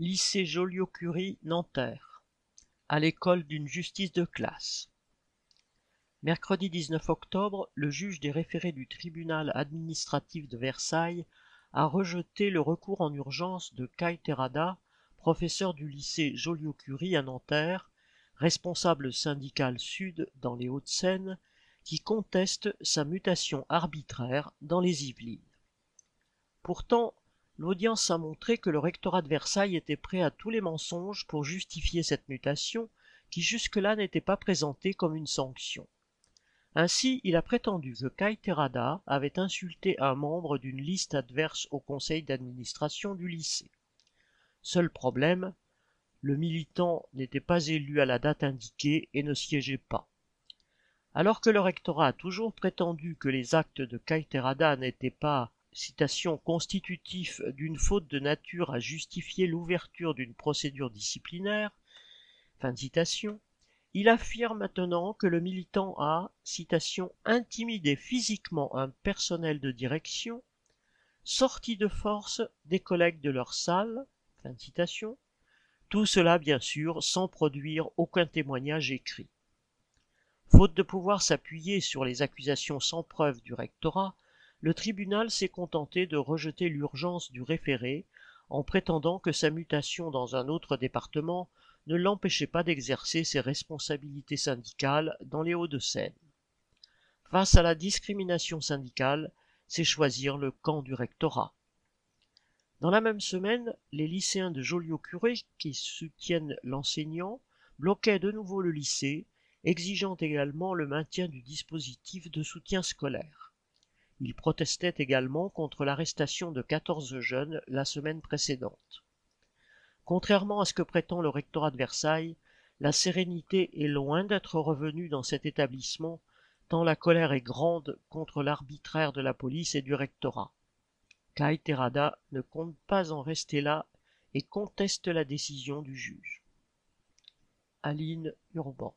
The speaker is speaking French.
Lycée Joliot-Curie, Nanterre. À l'école d'une justice de classe. Mercredi 19 octobre, le juge des référés du tribunal administratif de Versailles a rejeté le recours en urgence de Kai Terada, professeur du lycée Joliot-Curie à Nanterre, responsable syndical sud dans les Hauts-de-Seine, qui conteste sa mutation arbitraire dans les Yvelines. Pourtant, l'audience a montré que le rectorat de Versailles était prêt à tous les mensonges pour justifier cette mutation qui jusque-là n'était pas présentée comme une sanction. Ainsi, il a prétendu que Kai Terada avait insulté un membre d'une liste adverse au conseil d'administration du lycée. Seul problème, le militant n'était pas élu à la date indiquée et ne siégeait pas. Alors que le rectorat a toujours prétendu que les actes de Kai Terada n'étaient pas citation constitutif d'une faute de nature à justifier l'ouverture d'une procédure disciplinaire, fin citation, il affirme maintenant que le militant a, citation, intimidé physiquement un personnel de direction, sorti de force des collègues de leur salle, fin citation, tout cela bien sûr sans produire aucun témoignage écrit. Faute de pouvoir s'appuyer sur les accusations sans preuve du rectorat, le tribunal s'est contenté de rejeter l'urgence du référé en prétendant que sa mutation dans un autre département ne l'empêchait pas d'exercer ses responsabilités syndicales dans les Hauts-de-Seine. Face à la discrimination syndicale, c'est choisir le camp du rectorat. Dans la même semaine, les lycéens de Joliot-Curé qui soutiennent l'enseignant bloquaient de nouveau le lycée, exigeant également le maintien du dispositif de soutien scolaire. Il protestait également contre l'arrestation de quatorze jeunes la semaine précédente. Contrairement à ce que prétend le rectorat de Versailles, la sérénité est loin d'être revenue dans cet établissement, tant la colère est grande contre l'arbitraire de la police et du rectorat. Kai Terada ne compte pas en rester là et conteste la décision du juge. Aline Urban